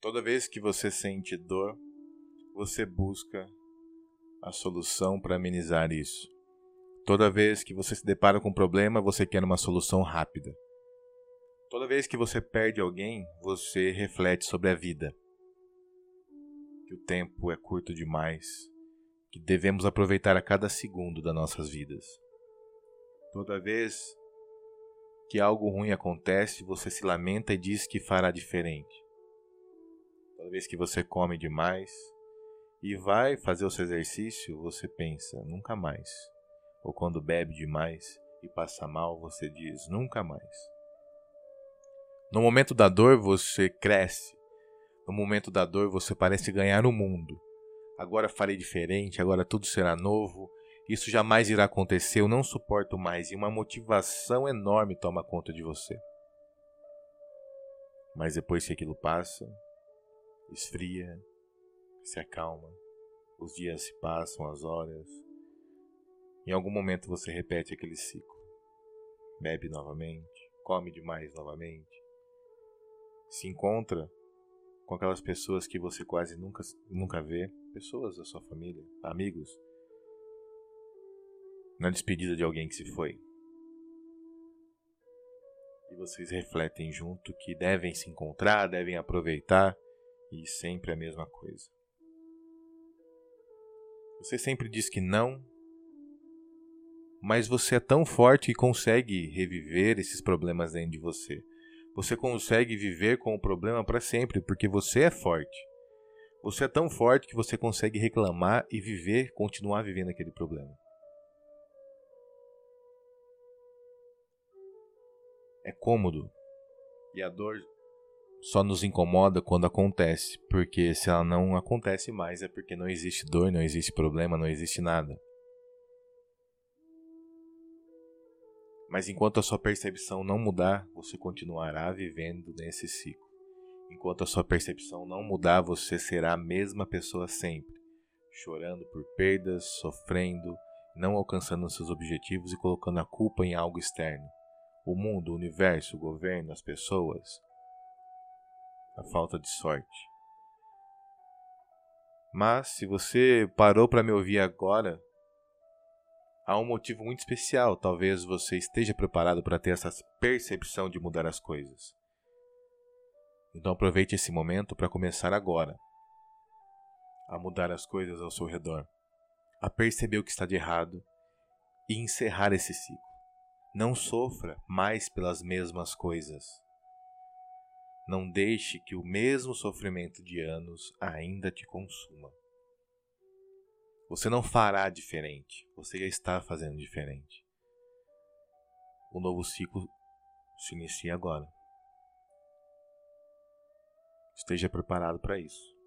Toda vez que você sente dor, você busca a solução para amenizar isso. Toda vez que você se depara com um problema, você quer uma solução rápida. Toda vez que você perde alguém, você reflete sobre a vida. Que o tempo é curto demais, que devemos aproveitar a cada segundo das nossas vidas. Toda vez que algo ruim acontece, você se lamenta e diz que fará diferente. Toda vez que você come demais e vai fazer o seu exercício, você pensa, nunca mais. Ou quando bebe demais e passa mal, você diz, nunca mais. No momento da dor, você cresce. No momento da dor, você parece ganhar o mundo. Agora farei diferente, agora tudo será novo. Isso jamais irá acontecer, eu não suporto mais. E uma motivação enorme toma conta de você. Mas depois que aquilo passa, esfria, se acalma, os dias se passam, as horas. Em algum momento você repete aquele ciclo. Bebe novamente, come demais novamente. Se encontra com aquelas pessoas que você quase nunca, nunca vê, pessoas da sua família, amigos, na despedida de alguém que se foi. E vocês refletem junto que devem se encontrar, devem aproveitar e sempre a mesma coisa. Você sempre diz que não, mas você é tão forte e consegue reviver esses problemas dentro de você. Você consegue viver com o problema para sempre porque você é forte. Você é tão forte que você consegue reclamar e viver, continuar vivendo aquele problema. É cômodo. E a dor só nos incomoda quando acontece, porque se ela não acontece mais é porque não existe dor, não existe problema, não existe nada. Mas enquanto a sua percepção não mudar, você continuará vivendo nesse ciclo. Enquanto a sua percepção não mudar, você será a mesma pessoa sempre, chorando por perdas, sofrendo, não alcançando seus objetivos e colocando a culpa em algo externo. O mundo, o universo, o governo, as pessoas, a falta de sorte. Mas se você parou para me ouvir agora, há um motivo muito especial. Talvez você esteja preparado para ter essa percepção de mudar as coisas. Então aproveite esse momento para começar agora a mudar as coisas ao seu redor, a perceber o que está de errado e encerrar esse ciclo. Não sofra mais pelas mesmas coisas. Não deixe que o mesmo sofrimento de anos ainda te consuma. Você não fará diferente, você já está fazendo diferente. O novo ciclo se inicia agora. Esteja preparado para isso.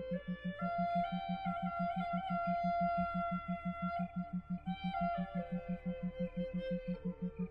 Thank you.